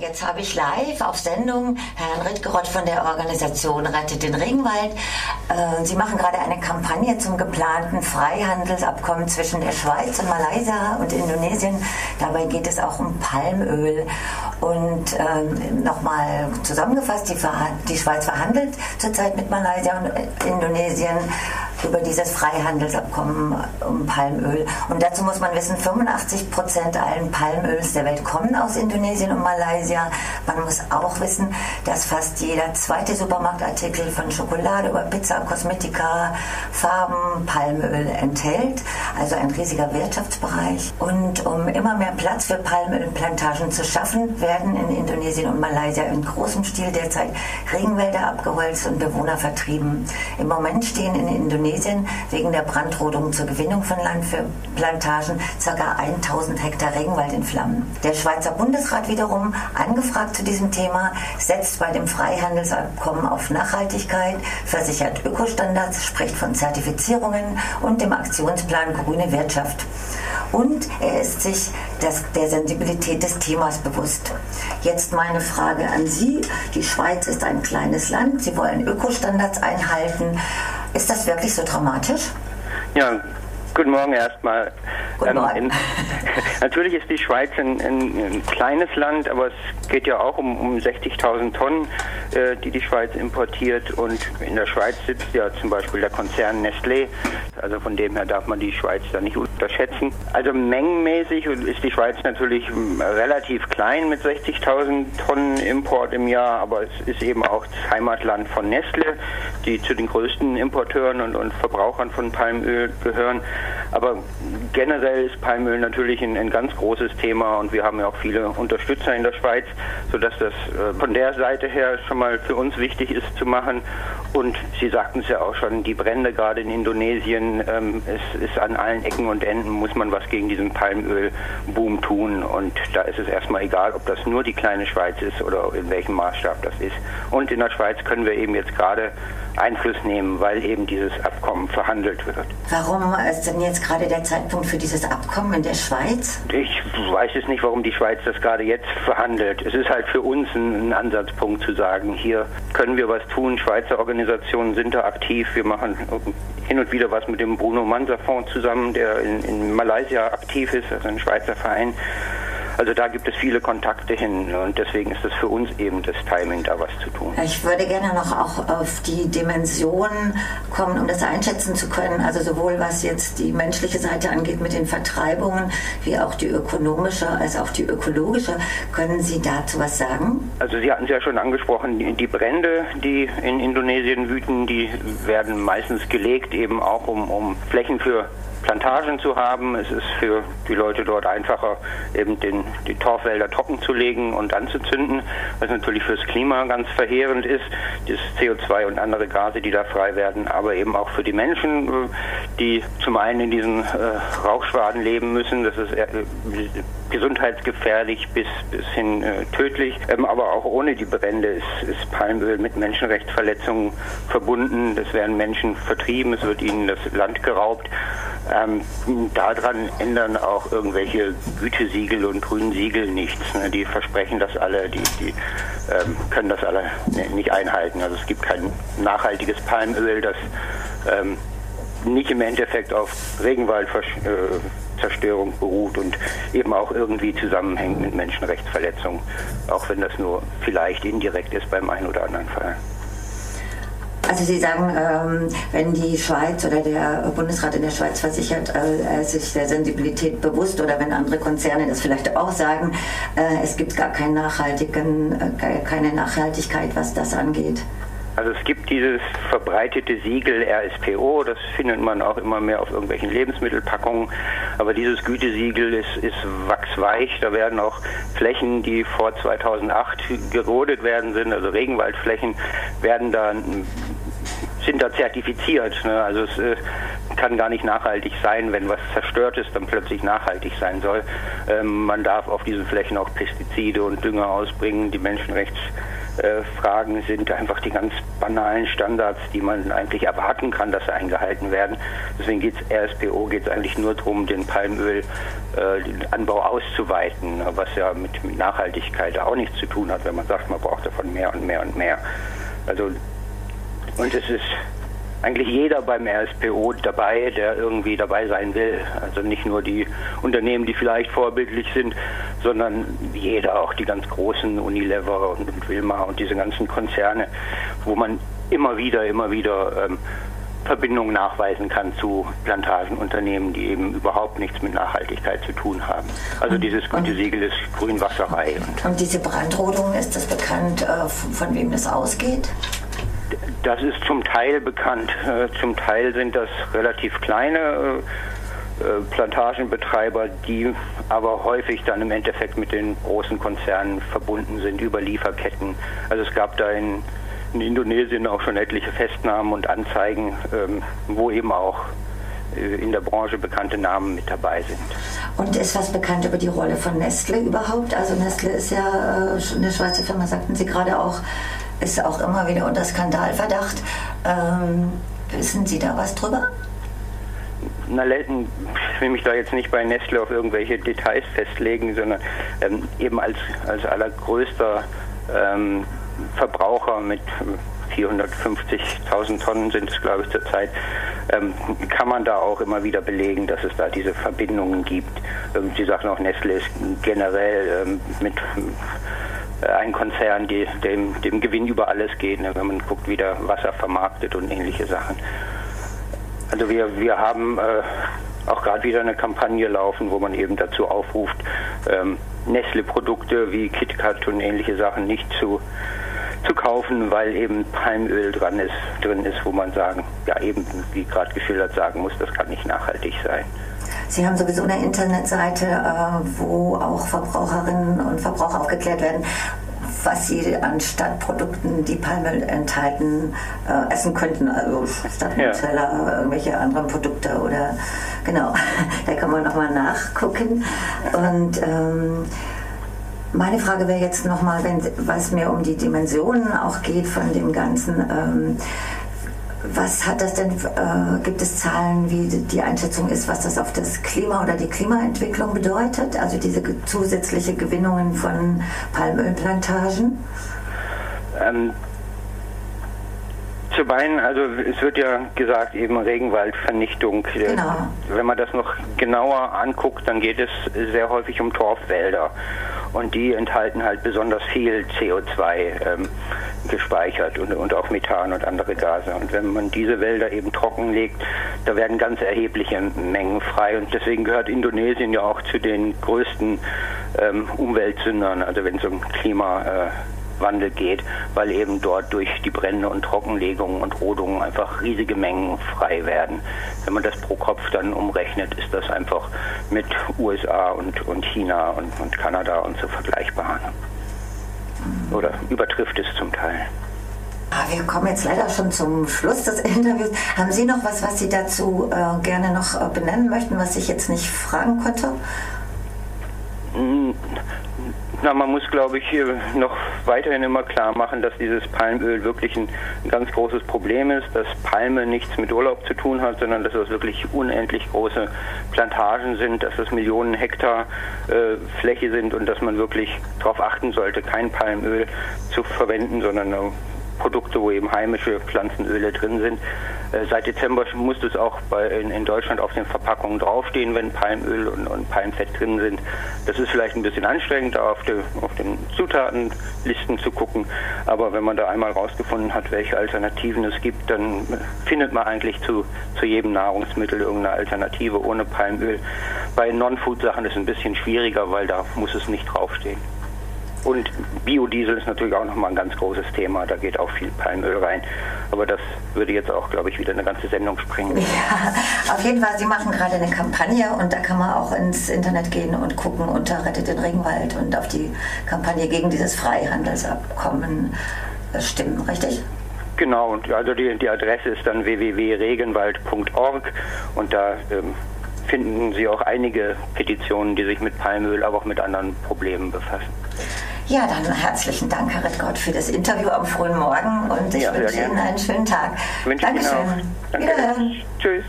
Jetzt habe ich live auf Sendung Herrn Rittgerott von der Organisation Rettet den Regenwald. Äh, Sie machen gerade eine Kampagne zum geplanten Freihandelsabkommen zwischen der Schweiz und Malaysia und Indonesien. Dabei geht es auch um Palmöl. Und ähm, nochmal zusammengefasst, die, die Schweiz verhandelt zurzeit mit Malaysia und Indonesien über dieses Freihandelsabkommen um Palmöl. Und dazu muss man wissen, 85 Prozent allen Palmöls der Welt kommen aus Indonesien und Malaysia. Man muss auch wissen, dass fast jeder zweite Supermarktartikel von Schokolade über Pizza, Kosmetika, Farben, Palmöl enthält. Also ein riesiger Wirtschaftsbereich. Und um immer mehr Platz für Palmölplantagen zu schaffen, werden in Indonesien und Malaysia in großem Stil derzeit Regenwälder abgeholzt und Bewohner vertrieben. Im Moment stehen in Indonesien wegen der Brandrodung zur Gewinnung von Land für Plantagen ca. 1000 Hektar Regenwald in Flammen. Der Schweizer Bundesrat wiederum, angefragt zu diesem Thema, setzt bei dem Freihandelsabkommen auf Nachhaltigkeit, versichert Ökostandards, spricht von Zertifizierungen und dem Aktionsplan Grüne Wirtschaft. Und er ist sich das, der Sensibilität des Themas bewusst. Jetzt meine Frage an Sie. Die Schweiz ist ein kleines Land. Sie wollen Ökostandards einhalten. Ist das wirklich so dramatisch? Ja, guten Morgen erstmal. Guten Morgen. Ähm, in, natürlich ist die Schweiz ein, ein, ein, kleines Land, aber es geht ja auch um, um 60.000 Tonnen, äh, die die Schweiz importiert. Und in der Schweiz sitzt ja zum Beispiel der Konzern Nestlé. Also von dem her darf man die Schweiz da nicht unterschätzen. Also mengenmäßig ist die Schweiz natürlich ähm, relativ klein mit 60.000 Tonnen Import im Jahr, aber es ist eben auch das Heimatland von Nestle, die zu den größten Importeuren und, und Verbrauchern von Palmöl gehören. Aber generell ist Palmöl natürlich ein, ein, ganz großes Thema und wir haben ja auch viele Unterstützer in der Schweiz, sodass das äh, von der Seite her schon mal für uns wichtig ist zu machen. Und Sie sagten es ja auch schon, die Brände gerade in Indonesien, ähm, es ist an allen Ecken und Enden, muss man was gegen diesen Palmölboom tun. Und da ist es erstmal egal, ob das nur die kleine Schweiz ist oder in welchem Maßstab das ist. Und in der Schweiz können wir eben jetzt gerade Einfluss nehmen, weil eben dieses Abkommen verhandelt wird. Warum ist denn jetzt gerade der Zeitpunkt für dieses Abkommen in der Schweiz? Ich weiß es nicht, warum die Schweiz das gerade jetzt verhandelt. Es ist halt für uns ein, ein Ansatzpunkt zu sagen, hier können wir was tun. Schweizer Organisationen sind da aktiv. Wir machen hin und wieder was mit dem Bruno Mansa Fonds zusammen, der in, in Malaysia aktiv ist, also ein Schweizer Verein. Also da gibt es viele Kontakte hin und deswegen ist es für uns eben das Timing, da was zu tun. Ich würde gerne noch auch auf die Dimensionen kommen, um das einschätzen zu können. Also sowohl was jetzt die menschliche Seite angeht mit den Vertreibungen, wie auch die ökonomische als auch die ökologische. Können Sie dazu was sagen? Also Sie hatten es ja schon angesprochen, die Brände, die in Indonesien wüten, die werden meistens gelegt eben auch um, um Flächen für Plantagen zu haben. Es ist für die Leute dort einfacher, eben den, die Torfwälder trocken zu legen und anzuzünden, was natürlich fürs Klima ganz verheerend ist, das CO2 und andere Gase, die da frei werden, aber eben auch für die Menschen, die zum einen in diesen äh, Rauchschwaden leben müssen, das ist äh, gesundheitsgefährlich bis, bis hin äh, tödlich, ähm, aber auch ohne die Brände ist, ist Palmöl mit Menschenrechtsverletzungen verbunden. Es werden Menschen vertrieben, es wird ihnen das Land geraubt. Ähm, daran ändern auch irgendwelche Gütesiegel und Grünsiegel nichts. Ne? Die versprechen das alle, die, die ähm, können das alle nicht einhalten. Also es gibt kein nachhaltiges Palmöl, das ähm, nicht im Endeffekt auf Regenwaldzerstörung beruht und eben auch irgendwie zusammenhängt mit Menschenrechtsverletzungen, auch wenn das nur vielleicht indirekt ist beim einen oder anderen Fall. Also Sie sagen, ähm, wenn die Schweiz oder der Bundesrat in der Schweiz versichert, äh, sich der Sensibilität bewusst oder wenn andere Konzerne das vielleicht auch sagen, äh, es gibt gar keinen nachhaltigen, äh, keine Nachhaltigkeit, was das angeht. Also es gibt dieses verbreitete Siegel RSPO, das findet man auch immer mehr auf irgendwelchen Lebensmittelpackungen, aber dieses Gütesiegel ist, ist wachsweich, da werden auch Flächen, die vor 2008 gerodet werden sind, also Regenwaldflächen, werden da sind da zertifiziert. Ne? Also es, äh, kann gar nicht nachhaltig sein, wenn was zerstört ist, dann plötzlich nachhaltig sein soll. Ähm, man darf auf diesen Flächen auch Pestizide und Dünger ausbringen. Die Menschenrechtsfragen sind einfach die ganz banalen Standards, die man eigentlich erwarten kann, dass sie eingehalten werden. Deswegen geht es RSPO geht es eigentlich nur darum, den Palmöl äh, den Anbau auszuweiten, was ja mit Nachhaltigkeit auch nichts zu tun hat, wenn man sagt, man braucht davon mehr und mehr und mehr. Also und es ist eigentlich jeder beim RSPO dabei, der irgendwie dabei sein will. Also nicht nur die Unternehmen, die vielleicht vorbildlich sind, sondern jeder, auch die ganz großen Unilever und, und Wilmar und diese ganzen Konzerne, wo man immer wieder, immer wieder ähm, Verbindungen nachweisen kann zu Plantagenunternehmen, die eben überhaupt nichts mit Nachhaltigkeit zu tun haben. Also und, dieses gute Siegel ist Grünwasserei. Und, und diese Brandrodung, ist das bekannt, äh, von wem das ausgeht? Das ist zum Teil bekannt. Äh, zum Teil sind das relativ kleine äh, äh, Plantagenbetreiber, die aber häufig dann im Endeffekt mit den großen Konzernen verbunden sind über Lieferketten. Also es gab da in, in Indonesien auch schon etliche Festnahmen und Anzeigen, ähm, wo eben auch in der Branche bekannte Namen mit dabei sind. Und ist was bekannt über die Rolle von Nestle überhaupt? Also Nestle ist ja eine Schweizer Firma, sagten Sie gerade auch, ist auch immer wieder unter Skandalverdacht. Ähm, wissen Sie da was drüber? Na, ich will mich da jetzt nicht bei Nestle auf irgendwelche Details festlegen, sondern ähm, eben als, als allergrößter ähm, Verbraucher mit 450.000 Tonnen sind es, glaube ich, zurzeit, ähm, kann man da auch immer wieder belegen, dass es da diese Verbindungen gibt. Ähm, Sie sagen auch, Nestle ist generell ähm, mit ein Konzern, die, dem, dem Gewinn über alles geht, ne, wenn man guckt, wie der Wasser vermarktet und ähnliche Sachen. Also wir, wir haben äh, auch gerade wieder eine Kampagne laufen, wo man eben dazu aufruft, ähm, Nestle-Produkte wie KitKat und ähnliche Sachen nicht zu, zu kaufen, weil eben Palmöl dran ist, drin ist, wo man sagen, ja eben, wie gerade geschildert sagen muss, das kann nicht nachhaltig sein. Sie haben sowieso eine Internetseite, äh, wo auch Verbraucherinnen und Verbraucher aufgeklärt werden, was sie an Stadtprodukten, die Palmöl enthalten, äh, essen könnten. Also statt Nutella, ja. irgendwelche anderen Produkte oder genau, da kann man nochmal nachgucken. Und ähm, meine Frage wäre jetzt nochmal, was mir um die Dimensionen auch geht von dem Ganzen. Ähm, was hat das denn, äh, gibt es Zahlen, wie die Einschätzung ist, was das auf das Klima oder die Klimaentwicklung bedeutet? Also diese zusätzliche Gewinnungen von Palmölplantagen? Ähm, zu Beinen, also es wird ja gesagt, eben Regenwaldvernichtung. Genau. Wenn man das noch genauer anguckt, dann geht es sehr häufig um Torfwälder. Und die enthalten halt besonders viel CO2 ähm, gespeichert und, und auch Methan und andere Gase. Und wenn man diese Wälder eben trockenlegt, da werden ganz erhebliche Mengen frei. Und deswegen gehört Indonesien ja auch zu den größten ähm, Umweltsündern, also wenn es um Klima äh, Wandel geht, weil eben dort durch die Brände und Trockenlegungen und Rodungen einfach riesige Mengen frei werden. Wenn man das pro Kopf dann umrechnet, ist das einfach mit USA und, und China und, und Kanada und so vergleichbar. Oder übertrifft es zum Teil. Ah, wir kommen jetzt leider schon zum Schluss des Interviews. Haben Sie noch was, was Sie dazu äh, gerne noch äh, benennen möchten, was ich jetzt nicht fragen konnte? Na, man muss, glaube ich, noch weiterhin immer klar machen, dass dieses Palmöl wirklich ein, ganz großes Problem ist, dass Palme nichts mit Urlaub zu tun hat, sondern dass das wirklich unendlich große Plantagen sind, dass es Millionen Hektar äh, Fläche sind und dass man wirklich darauf achten sollte, kein Palmöl zu verwenden, sondern Produkte, wo eben heimische Pflanzenöle drin sind. Äh, seit Dezember muss es auch bei, in, in, Deutschland auf den Verpackungen draufstehen, wenn Palmöl und, und, Palmfett drin sind. Das ist vielleicht ein bisschen anstrengend, da auf, de, auf den Zutatenlisten zu gucken. Aber wenn man da einmal rausgefunden hat, welche Alternativen es gibt, dann findet man eigentlich zu, zu jedem Nahrungsmittel irgendeine Alternative ohne Palmöl. Bei Non-Food-Sachen ist es ein bisschen schwieriger, weil da muss es nicht draufstehen. Und Biodiesel ist natürlich auch nochmal ein ganz großes Thema. Da geht auch viel Palmöl rein. Aber das würde jetzt auch, glaube ich, wieder eine ganze Sendung springen. Ja, auf jeden Fall. Sie machen gerade eine Kampagne und da kann man auch ins Internet gehen und gucken unter Rettet den Regenwald und auf die Kampagne gegen dieses Freihandelsabkommen stimmen, richtig? Genau, und also die, die Adresse ist dann www.regenwald.org und da ähm, finden Sie auch einige Petitionen, die sich mit Palmöl, aber auch mit anderen Problemen befassen. Ja, dann herzlichen Dank, Herr Rittgott, für das Interview am frühen Morgen und ich Ja, wünsche Ihnen einen schönen Tag. Wünsche ich Ihnen Dankeschön. auch. Danke. Wiederhören. Tschüss.